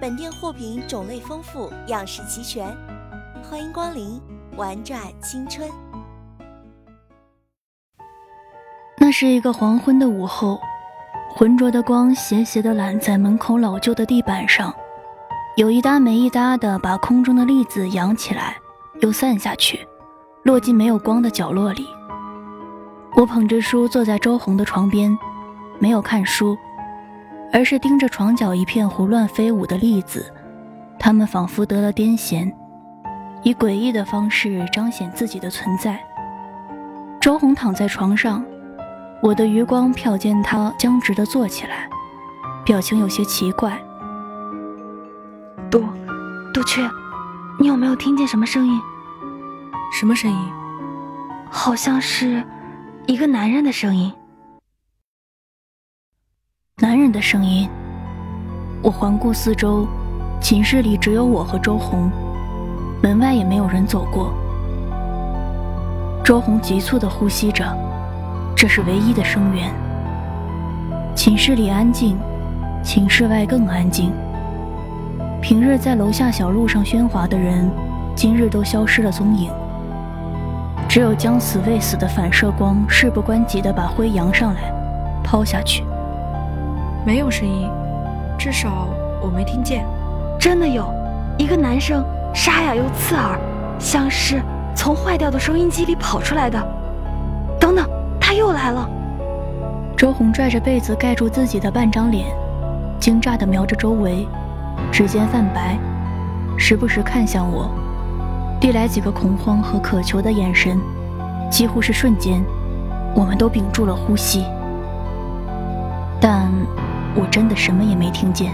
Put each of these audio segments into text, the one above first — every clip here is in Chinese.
本店货品种类丰富，样式齐全，欢迎光临，玩转青春。那是一个黄昏的午后，浑浊的光斜斜的揽在门口老旧的地板上，有一搭没一搭的把空中的粒子扬起来，又散下去，落进没有光的角落里。我捧着书坐在周红的床边，没有看书。而是盯着床角一片胡乱飞舞的粒子，他们仿佛得了癫痫，以诡异的方式彰显自己的存在。周红躺在床上，我的余光瞟见他僵直地坐起来，表情有些奇怪。杜，杜鹊，你有没有听见什么声音？什么声音？好像是一个男人的声音。男人的声音。我环顾四周，寝室里只有我和周红，门外也没有人走过。周红急促地呼吸着，这是唯一的声源。寝室里安静，寝室外更安静。平日在楼下小路上喧哗的人，今日都消失了踪影。只有将死未死的反射光，事不关己地把灰扬上来，抛下去。没有声音，至少我没听见。真的有，一个男生沙哑又刺耳，像是从坏掉的收音机里跑出来的。等等，他又来了。周红拽着被子盖住自己的半张脸，惊诧地瞄着周围，指尖泛白，时不时看向我，递来几个恐慌和渴求的眼神。几乎是瞬间，我们都屏住了呼吸。但。我真的什么也没听见，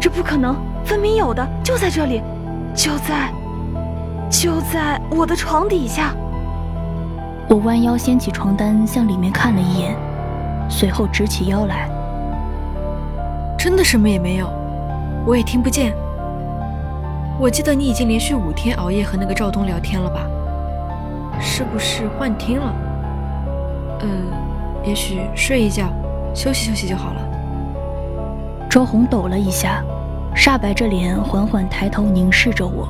这不可能，分明有的，就在这里，就在，就在我的床底下。我弯腰掀起床单，向里面看了一眼，随后直起腰来。真的什么也没有，我也听不见。我记得你已经连续五天熬夜和那个赵东聊天了吧？是不是幻听了？嗯，也许睡一觉，休息休息就好了。周红抖了一下，煞白着脸，缓缓抬头凝视着我。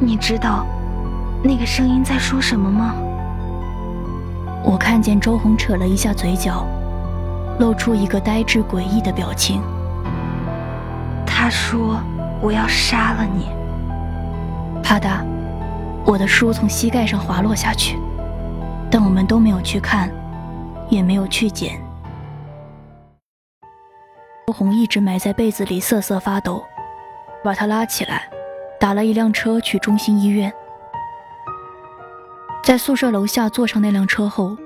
你知道那个声音在说什么吗？我看见周红扯了一下嘴角，露出一个呆滞诡异的表情。他说：“我要杀了你。”啪嗒，我的书从膝盖上滑落下去，但我们都没有去看，也没有去捡。周红一直埋在被子里瑟瑟发抖，把他拉起来，打了一辆车去中心医院。在宿舍楼下坐上那辆车后，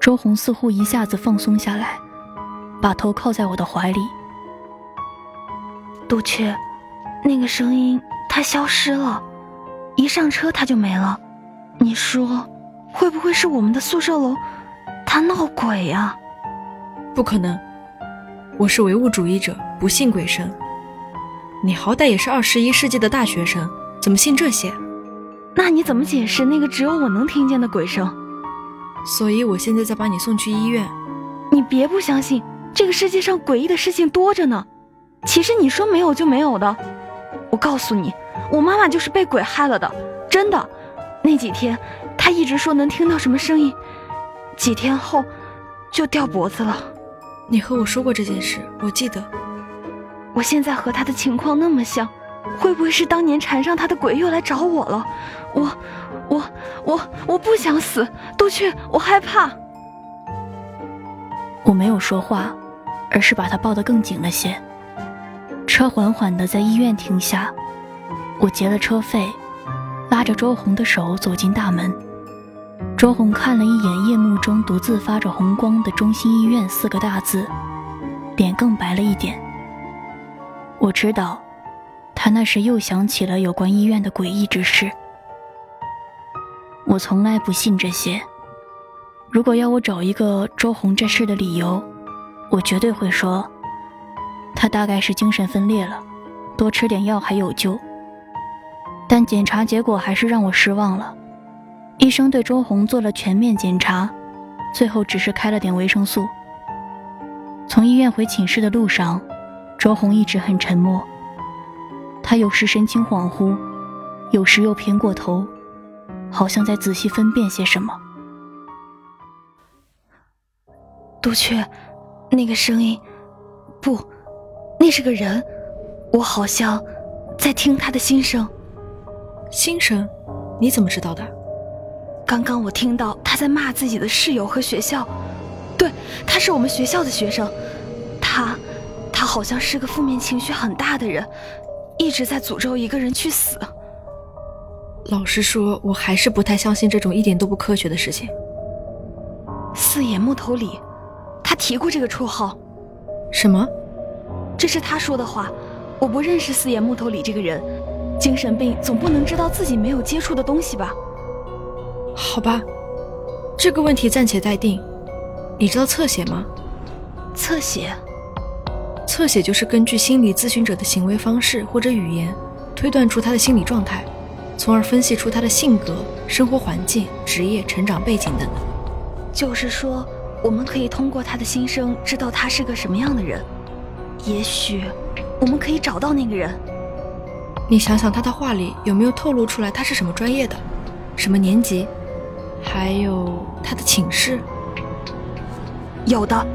周红似乎一下子放松下来，把头靠在我的怀里。杜鹊，那个声音它消失了，一上车它就没了。你说，会不会是我们的宿舍楼，它闹鬼呀？不可能。我是唯物主义者，不信鬼神。你好歹也是二十一世纪的大学生，怎么信这些？那你怎么解释那个只有我能听见的鬼声？所以我现在在把你送去医院。你别不相信，这个世界上诡异的事情多着呢。其实你说没有就没有的。我告诉你，我妈妈就是被鬼害了的，真的。那几天，她一直说能听到什么声音，几天后就掉脖子了。你和我说过这件事，我记得。我现在和他的情况那么像，会不会是当年缠上他的鬼又来找我了？我，我，我，我不想死，杜鹃，我害怕。我没有说话，而是把他抱得更紧了些。车缓缓地在医院停下，我结了车费，拉着周红的手走进大门。周红看了一眼夜幕中独自发着红光的“中心医院”四个大字，脸更白了一点。我知道，他那时又想起了有关医院的诡异之事。我从来不信这些。如果要我找一个周红这事的理由，我绝对会说，他大概是精神分裂了，多吃点药还有救。但检查结果还是让我失望了，医生对周红做了全面检查，最后只是开了点维生素。从医院回寝室的路上，周红一直很沉默，他有时神情恍惚，有时又偏过头，好像在仔细分辨些什么。杜雀，那个声音，不，那是个人，我好像在听他的心声。心声？你怎么知道的？刚刚我听到他在骂自己的室友和学校。对，他是我们学校的学生。他，他好像是个负面情绪很大的人，一直在诅咒一个人去死。老实说，我还是不太相信这种一点都不科学的事情。四眼木头李。他提过这个绰号，什么？这是他说的话。我不认识四眼木头李这个人，精神病总不能知道自己没有接触的东西吧？好吧，这个问题暂且待定。你知道侧写吗？侧写，侧写就是根据心理咨询者的行为方式或者语言，推断出他的心理状态，从而分析出他的性格、生活环境、职业、成长背景等等。就是说。我们可以通过他的心声知道他是个什么样的人，也许我们可以找到那个人。你想想他的话里有没有透露出来他是什么专业的，什么年级，还有他的寝室？有的，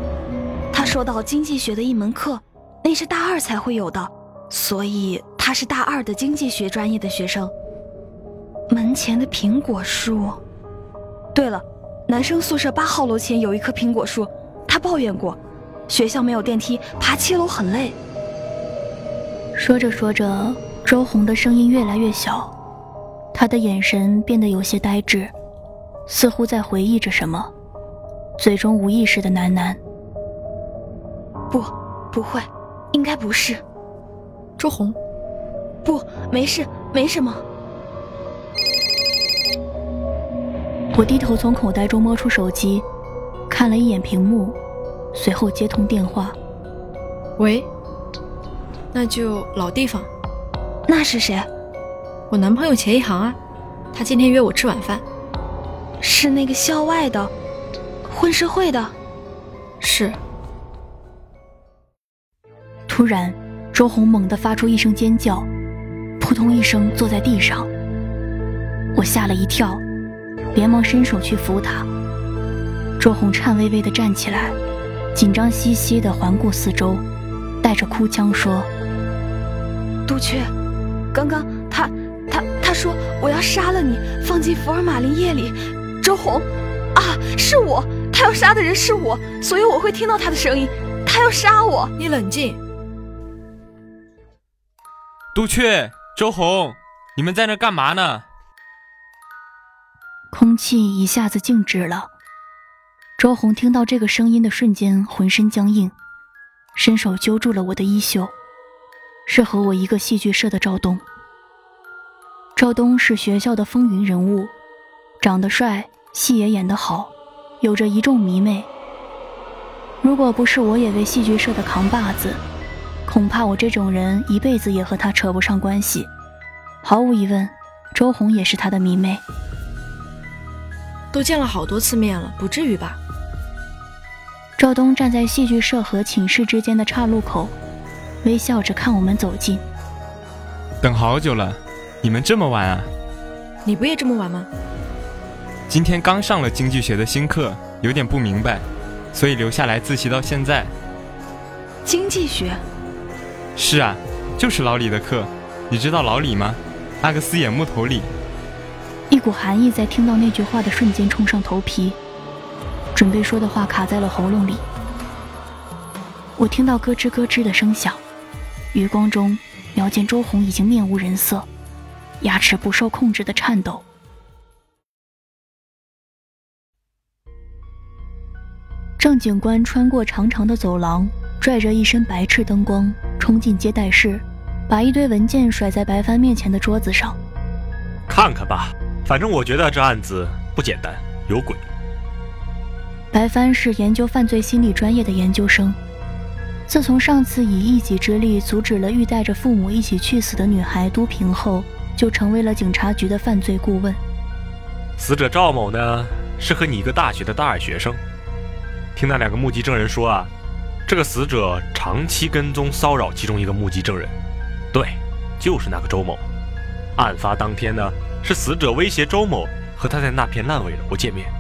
他说到经济学的一门课，那是大二才会有的，所以他是大二的经济学专业的学生。门前的苹果树，对了。男生宿舍八号楼前有一棵苹果树，他抱怨过，学校没有电梯，爬七楼很累。说着说着，周红的声音越来越小，他的眼神变得有些呆滞，似乎在回忆着什么，嘴中无意识的喃喃：“不，不会，应该不是。”周红，不，没事，没什么。我低头从口袋中摸出手机，看了一眼屏幕，随后接通电话。喂，那就老地方。那是谁？我男朋友钱一航啊，他今天约我吃晚饭。是那个校外的，混社会的。是。突然，周红猛地发出一声尖叫，扑通一声坐在地上。我吓了一跳。连忙伸手去扶他，周红颤巍巍地站起来，紧张兮兮地环顾四周，带着哭腔说：“杜鹃，刚刚他他他说我要杀了你，放进福尔马林液里。周红，啊，是我，他要杀的人是我，所以我会听到他的声音。他要杀我，你冷静。杜鹃，周红，你们在那干嘛呢？”空气一下子静止了。周红听到这个声音的瞬间，浑身僵硬，伸手揪住了我的衣袖。是和我一个戏剧社的赵东。赵东是学校的风云人物，长得帅，戏也演得好，有着一众迷妹。如果不是我也为戏剧社的扛把子，恐怕我这种人一辈子也和他扯不上关系。毫无疑问，周红也是他的迷妹。都见了好多次面了，不至于吧？赵东站在戏剧社和寝室之间的岔路口，微笑着看我们走近。等好久了，你们这么晚啊？你不也这么晚吗？今天刚上了经济学的新课，有点不明白，所以留下来自习到现在。经济学？是啊，就是老李的课。你知道老李吗？阿克斯眼木头李。一股寒意在听到那句话的瞬间冲上头皮，准备说的话卡在了喉咙里。我听到咯吱咯吱的声响，余光中瞄见周红已经面无人色，牙齿不受控制的颤抖。郑警官穿过长长的走廊，拽着一身白炽灯光冲进接待室，把一堆文件甩在白帆面前的桌子上。看看吧。反正我觉得这案子不简单，有鬼。白帆是研究犯罪心理专业的研究生，自从上次以一己之力阻止了欲带着父母一起去死的女孩都平后，就成为了警察局的犯罪顾问。死者赵某呢，是和你一个大学的大二学生。听那两个目击证人说啊，这个死者长期跟踪骚扰其中一个目击证人，对，就是那个周某。案发当天呢。是死者威胁周某和他在那片烂尾楼见面。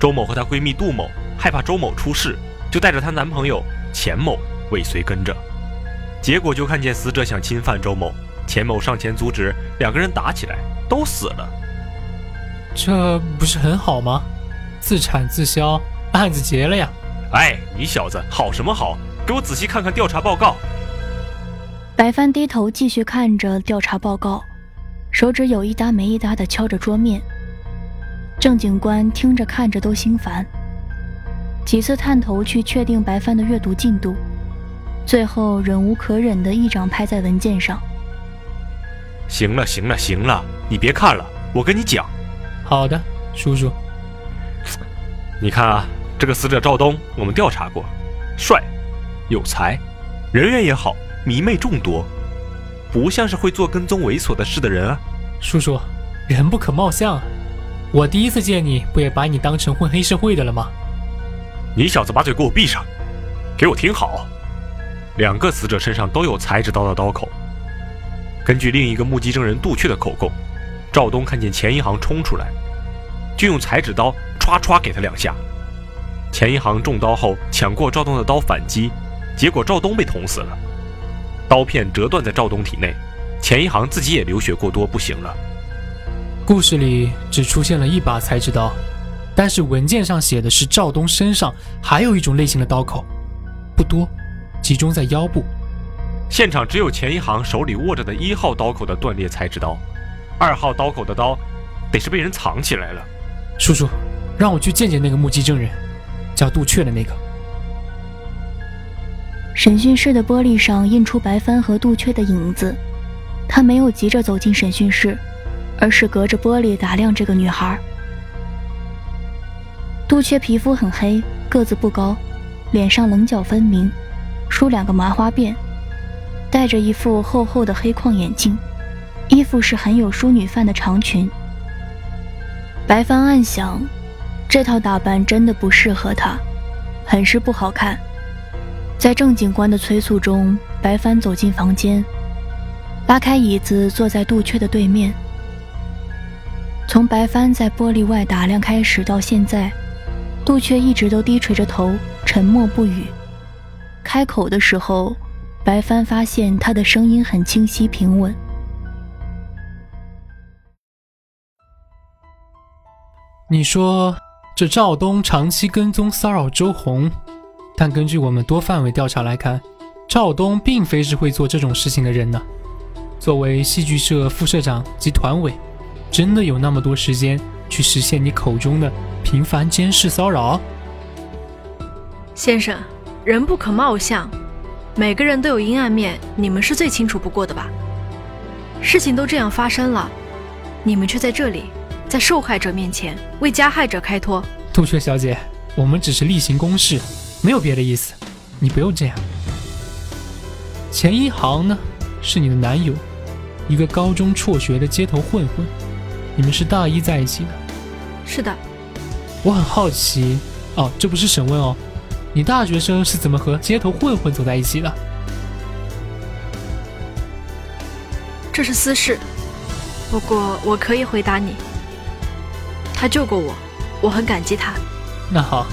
周某和她闺蜜杜某害怕周某出事，就带着她男朋友钱某尾随跟着。结果就看见死者想侵犯周某，钱某上前阻止，两个人打起来，都死了。这不是很好吗？自产自销，案子结了呀！哎，你小子好什么好？给我仔细看看调查报告。白帆低头继续看着调查报告。手指有一搭没一搭的敲着桌面，郑警官听着看着都心烦，几次探头去确定白帆的阅读进度，最后忍无可忍的一掌拍在文件上。行了行了行了，你别看了，我跟你讲。好的，叔叔。你看啊，这个死者赵东，我们调查过，帅，有才，人缘也好，迷妹众多。不像是会做跟踪猥琐的事的人啊，叔叔，人不可貌相啊！我第一次见你不也把你当成混黑社会的了吗？你小子把嘴给我闭上，给我听好，两个死者身上都有裁纸刀的刀口。根据另一个目击证人杜雀的口供，赵东看见钱银行冲出来，就用裁纸刀歘歘给他两下。钱一航中刀后抢过赵东的刀反击，结果赵东被捅死了。刀片折断在赵东体内，钱一航自己也流血过多，不行了。故事里只出现了一把裁纸刀，但是文件上写的是赵东身上还有一种类型的刀口，不多，集中在腰部。现场只有钱一航手里握着的一号刀口的断裂裁纸刀，二号刀口的刀得是被人藏起来了。叔叔，让我去见见那个目击证人，叫杜雀的那个。审讯室的玻璃上印出白帆和杜雀的影子，他没有急着走进审讯室，而是隔着玻璃打量这个女孩。杜雀皮肤很黑，个子不高，脸上棱角分明，梳两个麻花辫，戴着一副厚厚的黑框眼镜，衣服是很有淑女范的长裙。白帆暗想，这套打扮真的不适合她，很是不好看。在郑警官的催促中，白帆走进房间，拉开椅子，坐在杜鹊的对面。从白帆在玻璃外打量开始到现在，杜鹊一直都低垂着头，沉默不语。开口的时候，白帆发现他的声音很清晰平稳。你说，这赵东长期跟踪骚扰周红？但根据我们多范围调查来看，赵东并非是会做这种事情的人呢。作为戏剧社副社长及团委，真的有那么多时间去实现你口中的频繁监视骚扰？先生，人不可貌相，每个人都有阴暗面，你们是最清楚不过的吧？事情都这样发生了，你们却在这里，在受害者面前为加害者开脱。杜鹃小姐，我们只是例行公事。没有别的意思，你不用这样。钱一航呢，是你的男友，一个高中辍学的街头混混。你们是大一在一起的？是的。我很好奇哦，这不是审问哦，你大学生是怎么和街头混混走在一起的？这是私事，不过我可以回答你。他救过我，我很感激他。那好，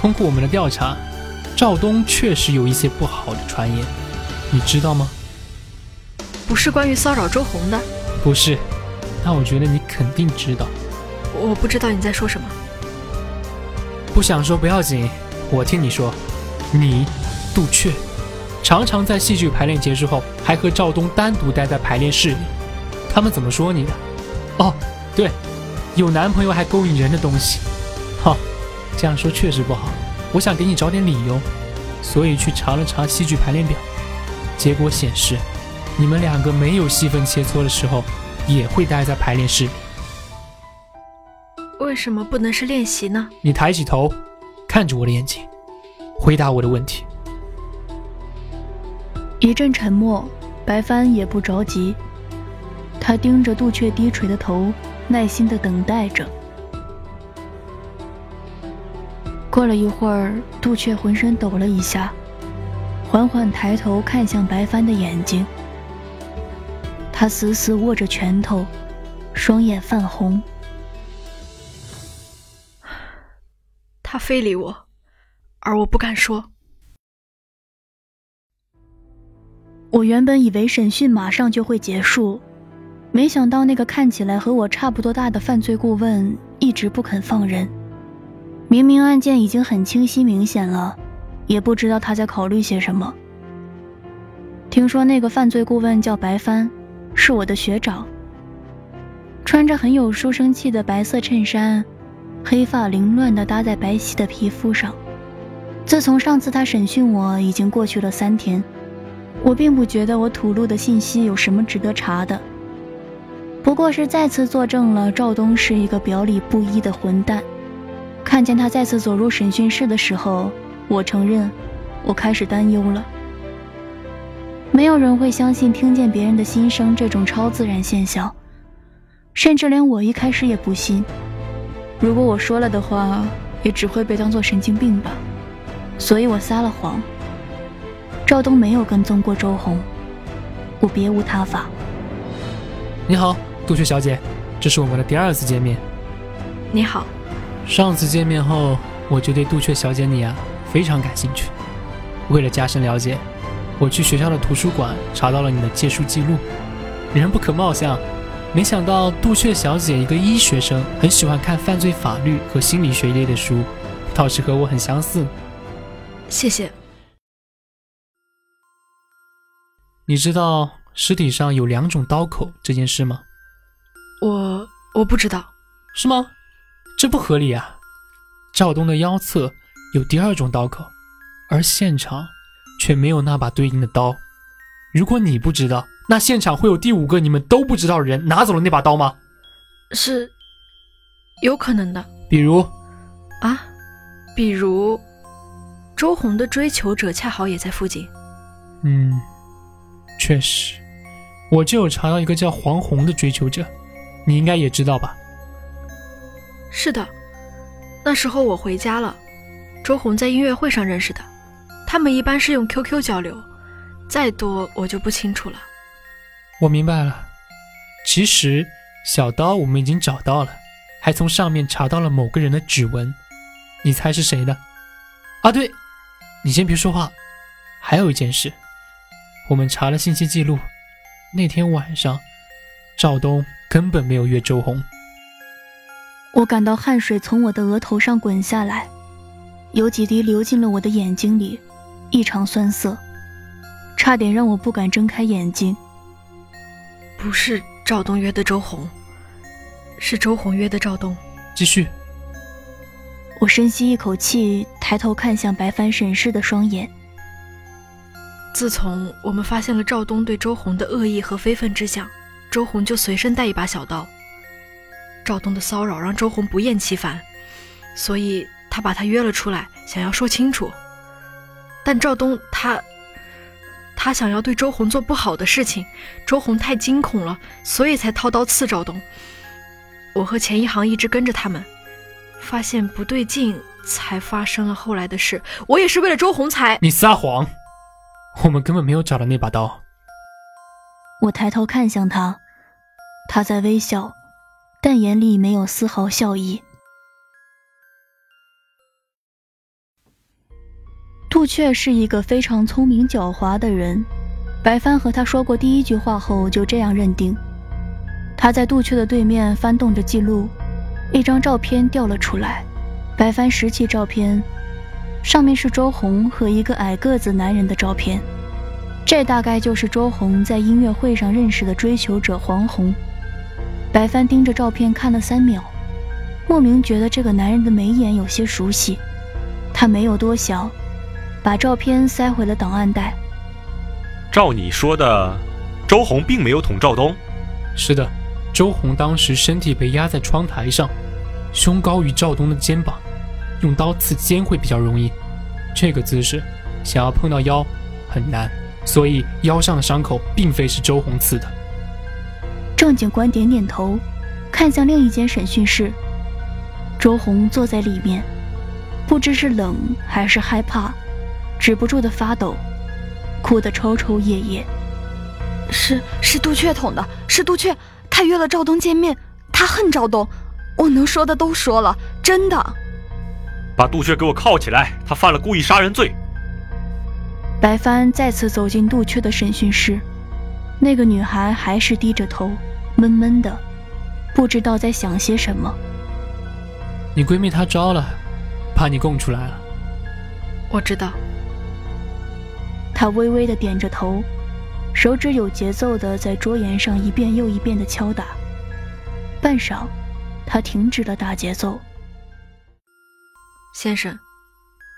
通过我们的调查，赵东确实有一些不好的传言，你知道吗？不是关于骚扰周红的。不是，那我觉得你肯定知道。我不知道你在说什么。不想说不要紧，我听你说，你，杜雀。常常在戏剧排练结束后，还和赵东单独待在排练室里。他们怎么说你的？哦，对，有男朋友还勾引人的东西。哈，这样说确实不好。我想给你找点理由，所以去查了查戏剧排练表。结果显示，你们两个没有戏份切磋的时候，也会待在排练室。为什么不能是练习呢？你抬起头，看着我的眼睛，回答我的问题。一阵沉默，白帆也不着急，他盯着杜雀低垂的头，耐心的等待着。过了一会儿，杜雀浑身抖了一下，缓缓抬头看向白帆的眼睛。他死死握着拳头，双眼泛红。他非礼我，而我不敢说。我原本以为审讯马上就会结束，没想到那个看起来和我差不多大的犯罪顾问一直不肯放人。明明案件已经很清晰明显了，也不知道他在考虑些什么。听说那个犯罪顾问叫白帆，是我的学长。穿着很有书生气的白色衬衫，黑发凌乱地搭在白皙的皮肤上。自从上次他审讯我，已经过去了三天。我并不觉得我吐露的信息有什么值得查的，不过是再次作证了赵东是一个表里不一的混蛋。看见他再次走入审讯室的时候，我承认，我开始担忧了。没有人会相信听见别人的心声这种超自然现象，甚至连我一开始也不信。如果我说了的话，也只会被当作神经病吧，所以我撒了谎。赵东没有跟踪过周红，我别无他法。你好，杜鹃小姐，这是我们的第二次见面。你好。上次见面后，我就对杜鹃小姐你啊非常感兴趣。为了加深了解，我去学校的图书馆查到了你的借书记录。人不可貌相，没想到杜鹃小姐一个医学生，很喜欢看犯罪法律和心理学一类的书，倒是和我很相似。谢谢。你知道尸体上有两种刀口这件事吗？我我不知道，是吗？这不合理啊！赵东的腰侧有第二种刀口，而现场却没有那把对应的刀。如果你不知道，那现场会有第五个你们都不知道的人拿走了那把刀吗？是，有可能的。比如，啊，比如周红的追求者恰好也在附近。嗯。确实，我就有查到一个叫黄红的追求者，你应该也知道吧？是的，那时候我回家了，周红在音乐会上认识的，他们一般是用 QQ 交流，再多我就不清楚了。我明白了，其实小刀我们已经找到了，还从上面查到了某个人的指纹，你猜是谁的？啊，对，你先别说话，还有一件事。我们查了信息记录，那天晚上，赵东根本没有约周红。我感到汗水从我的额头上滚下来，有几滴流进了我的眼睛里，异常酸涩，差点让我不敢睁开眼睛。不是赵东约的周红，是周红约的赵东。继续。我深吸一口气，抬头看向白帆审视的双眼。自从我们发现了赵东对周红的恶意和非分之想，周红就随身带一把小刀。赵东的骚扰让周红不厌其烦，所以他把他约了出来，想要说清楚。但赵东他，他。他想要对周红做不好的事情，周红太惊恐了，所以才掏刀刺赵东。我和钱一航一直跟着他们，发现不对劲，才发生了后来的事。我也是为了周红才……你撒谎！我们根本没有找到那把刀。我抬头看向他，他在微笑，但眼里没有丝毫笑意。杜雀是一个非常聪明狡猾的人，白帆和他说过第一句话后，就这样认定。他在杜雀的对面翻动着记录，一张照片掉了出来。白帆拾起照片，上面是周红和一个矮个子男人的照片，这大概就是周红在音乐会上认识的追求者黄宏。白帆盯着照片看了三秒，莫名觉得这个男人的眉眼有些熟悉，他没有多想。把照片塞回了档案袋。照你说的，周红并没有捅赵东。是的，周红当时身体被压在窗台上，胸高于赵东的肩膀，用刀刺肩会比较容易。这个姿势想要碰到腰很难，所以腰上的伤口并非是周红刺的。郑警官点点头，看向另一间审讯室。周红坐在里面，不知是冷还是害怕。止不住的发抖，哭得抽抽噎噎。是是杜雀捅的，是杜雀，他约了赵东见面，他恨赵东，我能说的都说了，真的。把杜雀给我铐起来，他犯了故意杀人罪。白帆再次走进杜雀的审讯室，那个女孩还是低着头，闷闷的，不知道在想些什么。你闺蜜她招了，怕你供出来了。我知道。她微微的点着头，手指有节奏的在桌沿上一遍又一遍的敲打。半晌，他停止了打节奏。先生，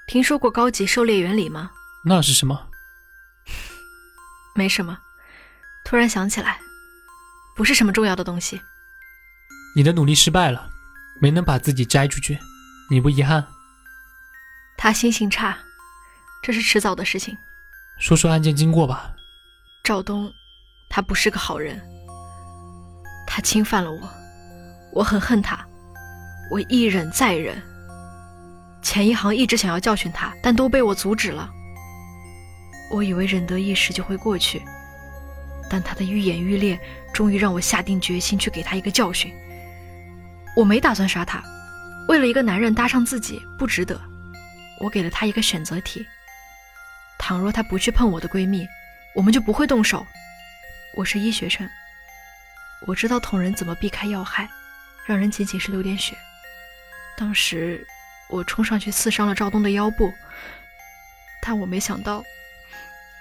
听说过高级狩猎原理吗？那是什么？没什么，突然想起来，不是什么重要的东西。你的努力失败了，没能把自己摘出去，你不遗憾？他心情差，这是迟早的事情。说说案件经过吧。赵东，他不是个好人。他侵犯了我，我很恨他，我一忍再忍。钱一航一直想要教训他，但都被我阻止了。我以为忍得一时就会过去，但他的愈演愈烈，终于让我下定决心去给他一个教训。我没打算杀他，为了一个男人搭上自己不值得。我给了他一个选择题。倘若他不去碰我的闺蜜，我们就不会动手。我是医学生，我知道捅人怎么避开要害，让人仅仅是流点血。当时我冲上去刺伤了赵东的腰部，但我没想到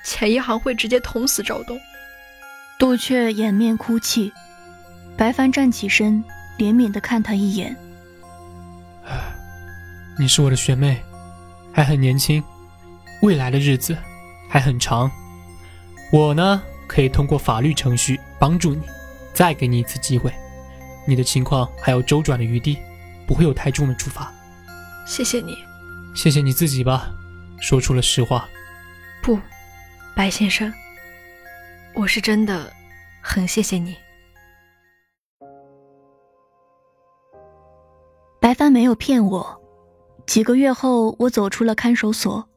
钱一航会直接捅死赵东。杜雀掩面哭泣，白帆站起身，怜悯地看他一眼：“你是我的学妹，还很年轻。”未来的日子还很长，我呢可以通过法律程序帮助你，再给你一次机会。你的情况还有周转的余地，不会有太重的处罚。谢谢你，谢谢你自己吧，说出了实话。不，白先生，我是真的很谢谢你。白帆没有骗我，几个月后我走出了看守所。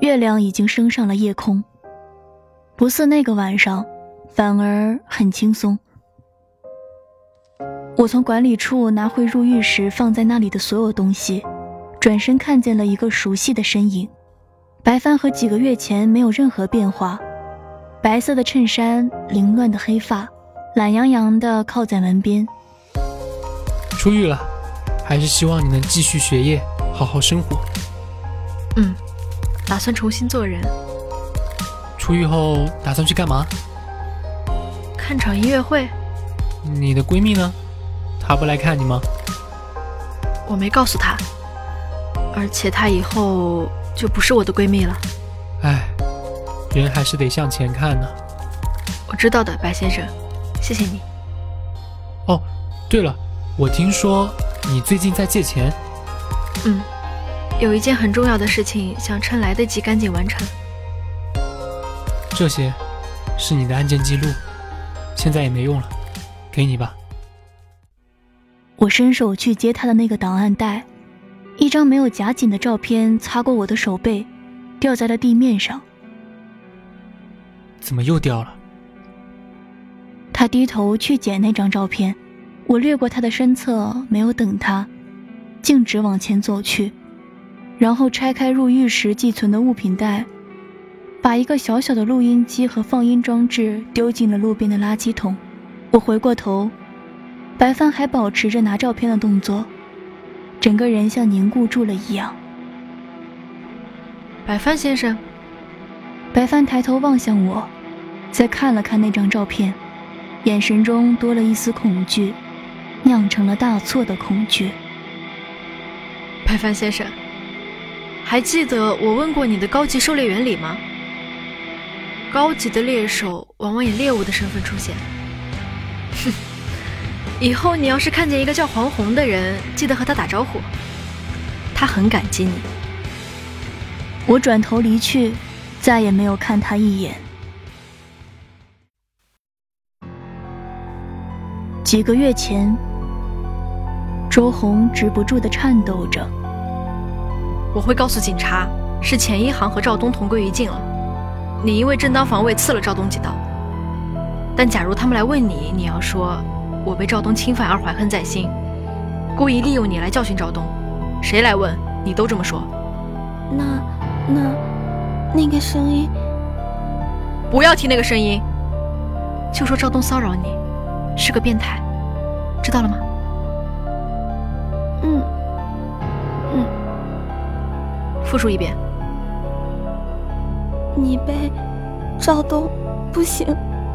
月亮已经升上了夜空，不似那个晚上，反而很轻松。我从管理处拿回入狱时放在那里的所有东西，转身看见了一个熟悉的身影。白帆和几个月前没有任何变化，白色的衬衫，凌乱的黑发，懒洋洋的靠在门边。出狱了，还是希望你能继续学业，好好生活。嗯。打算重新做人。出狱后打算去干嘛？看场音乐会。你的闺蜜呢？她不来看你吗？我没告诉她，而且她以后就不是我的闺蜜了。唉，人还是得向前看呢。我知道的，白先生，谢谢你。哦，对了，我听说你最近在借钱。嗯。有一件很重要的事情，想趁来得及赶紧完成。这些是你的案件记录，现在也没用了，给你吧。我伸手去接他的那个档案袋，一张没有夹紧的照片擦过我的手背，掉在了地面上。怎么又掉了？他低头去捡那张照片，我掠过他的身侧，没有等他，径直往前走去，然后拆开入狱时寄存的物品袋，把一个小小的录音机和放音装置丢进了路边的垃圾桶。我回过头，白帆还保持着拿照片的动作，整个人像凝固住了一样。白帆先生，白帆抬头望向我，再看了看那张照片。眼神中多了一丝恐惧，酿成了大错的恐惧。白帆先生，还记得我问过你的高级狩猎原理吗？高级的猎手往往以猎物的身份出现。哼，以后你要是看见一个叫黄宏的人，记得和他打招呼，他很感激你。我转头离去，再也没有看他一眼。几个月前，周红止不住的颤抖着。我会告诉警察，是钱一航和赵东同归于尽了。你因为正当防卫刺了赵东几刀。但假如他们来问你，你要说，我被赵东侵犯而怀恨在心，故意利用你来教训赵东。谁来问，你都这么说。那那那个声音，不要提那个声音，就说赵东骚扰你。是个变态，知道了吗？嗯嗯。复述一遍。你被赵东，不行，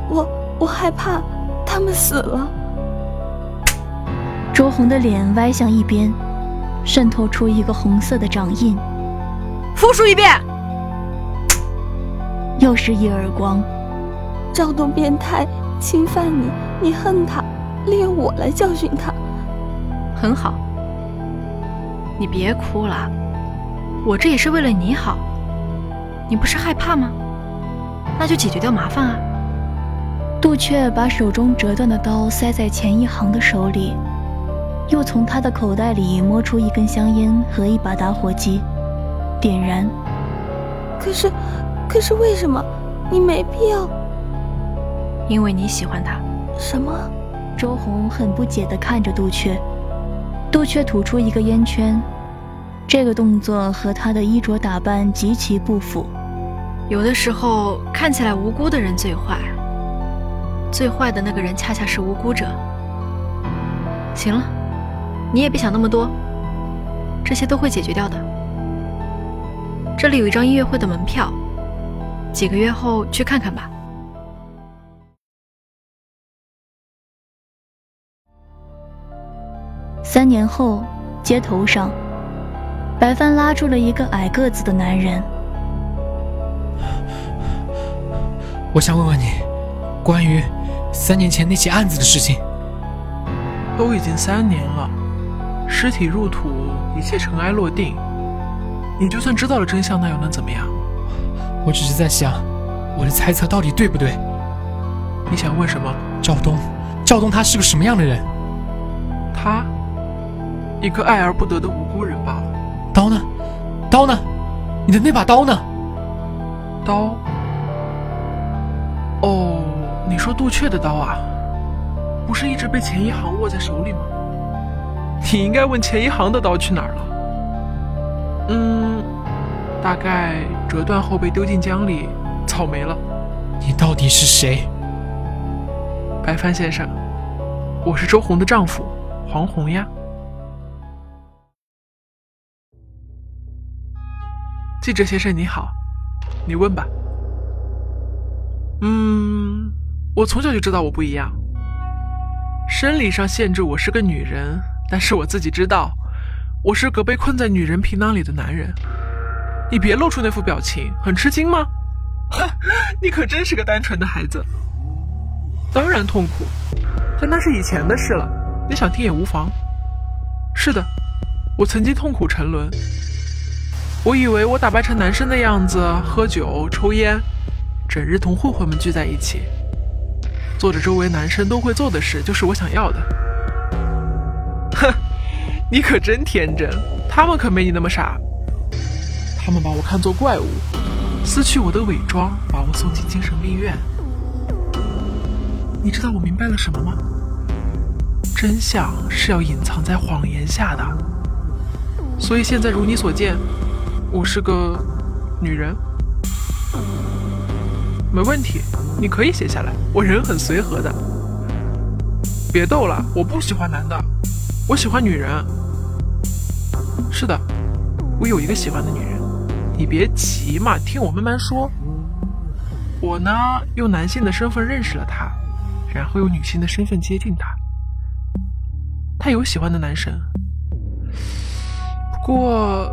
我我害怕他们死了。周红的脸歪向一边，渗透出一个红色的掌印。复述一遍。又是一耳光。赵东变态。侵犯你，你恨他，利用我来教训他。很好，你别哭了，我这也是为了你好。你不是害怕吗？那就解决掉麻烦啊。杜雀把手中折断的刀塞在钱一航的手里，又从他的口袋里摸出一根香烟和一把打火机，点燃。可是，可是为什么？你没必要。因为你喜欢他，什么？周红很不解地看着杜鹃，杜鹃吐出一个烟圈，这个动作和他的衣着打扮极其不符。有的时候看起来无辜的人最坏，最坏的那个人恰恰是无辜者。行了，你也别想那么多，这些都会解决掉的。这里有一张音乐会的门票，几个月后去看看吧。三年后，街头上，白帆拉住了一个矮个子的男人。我想问问你，关于三年前那起案子的事情。都已经三年了，尸体入土，一切尘埃落定。你就算知道了真相，那又能怎么样？我只是在想，我的猜测到底对不对？你想问什么？赵东，赵东他是个什么样的人？他。一个爱而不得的无辜人罢了。刀呢？刀呢？你的那把刀呢？刀？哦，你说杜雀的刀啊？不是一直被钱一航握在手里吗？你应该问钱一航的刀去哪儿了。嗯，大概折断后被丢进江里，草没了。你到底是谁？白帆先生，我是周红的丈夫，黄红呀。记者先生你好，你问吧。嗯，我从小就知道我不一样。生理上限制我是个女人，但是我自己知道，我是个被困在女人皮囊里的男人。你别露出那副表情，很吃惊吗？你可真是个单纯的孩子。当然痛苦，但那是以前的事了，你想听也无妨。是的，我曾经痛苦沉沦。我以为我打扮成男生的样子，喝酒抽烟，整日同混混们聚在一起，做着周围男生都会做的事，就是我想要的。哼，你可真天真，他们可没你那么傻。他们把我看作怪物，撕去我的伪装，把我送进精神病院。你知道我明白了什么吗？真相是要隐藏在谎言下的。所以现在如你所见，我是个女人。没问题，你可以写下来。我人很随和的。别逗了，我不喜欢男的，我喜欢女人。是的，我有一个喜欢的女人。你别急嘛，听我慢慢说。我呢，用男性的身份认识了他，然后用女性的身份接近他。他有喜欢的男生，不过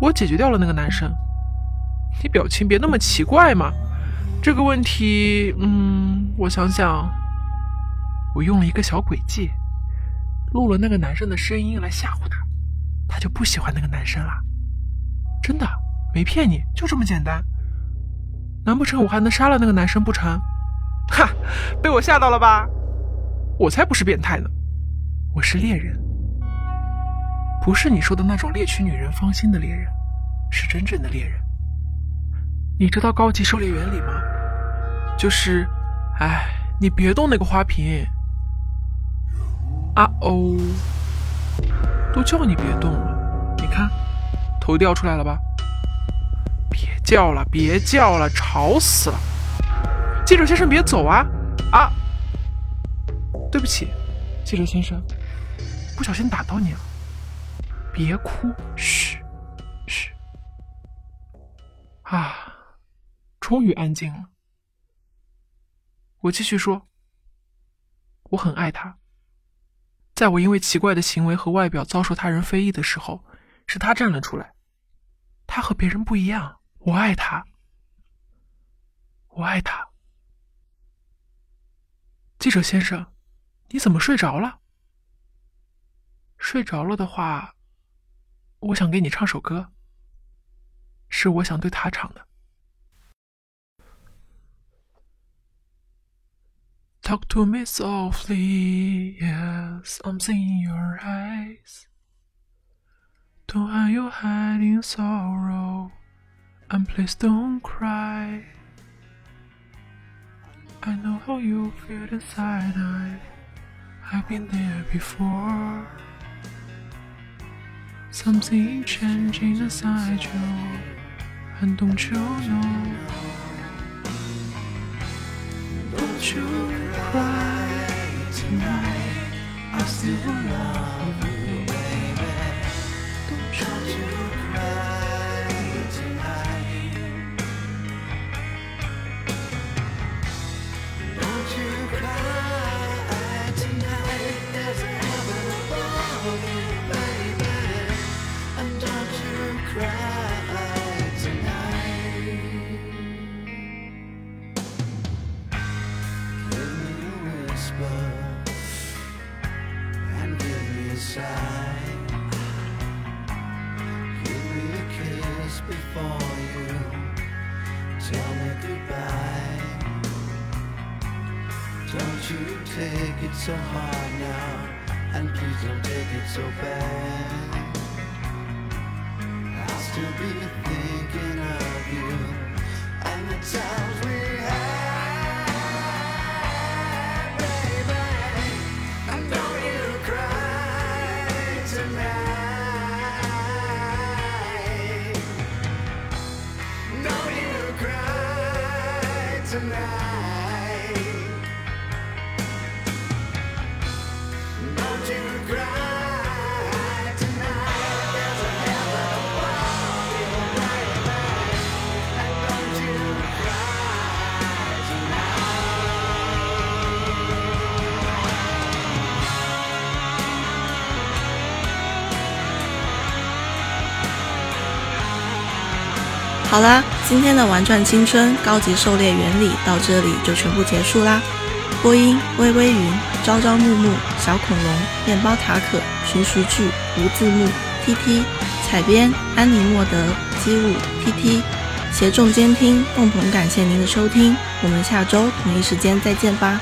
我解决掉了那个男生。你表情别那么奇怪嘛。这个问题，嗯，我想想，我用了一个小诡计，录了那个男生的声音来吓唬他，他就不喜欢那个男生了。真的，没骗你，就这么简单。难不成我还能杀了那个男生不成？哈，被我吓到了吧？我才不是变态呢，我是猎人，不是你说的那种猎取女人芳心的猎人，是真正的猎人。你知道高级狩猎原理吗？就是，哎，你别动那个花瓶。啊哦，都叫你别动了，你看，头掉出来了吧？别叫了，别叫了，吵死了！记者先生，别走啊！啊，对不起，记者先生，不小心打到你了，别哭，嘘，嘘。啊，终于安静了。我继续说，我很爱他。在我因为奇怪的行为和外表遭受他人非议的时候，是他站了出来。他和别人不一样，我爱他，我爱他。记者先生，你怎么睡着了？睡着了的话，我想给你唱首歌，是我想对他唱的。Talk to me softly, yes, I'm seeing your eyes. Don't hide your head in sorrow, and please don't cry. I know how you feel inside, I, I've been there before. Something changing inside you, and don't you know? Don't you cry tonight. I still love you, baby. Don't you cry so hard now, and please don't take it so bad. I'll still be thinking of you and the times we had, baby. And don't you cry tonight. Don't you cry tonight. 好啦，今天的玩转青春高级狩猎原理到这里就全部结束啦。播音：微微云、朝朝暮暮、小恐龙、面包塔可、寻徐剧、无字幕、T T、采编：安妮莫德、机务、T T、协众监听，共同感谢您的收听，我们下周同一时间再见吧。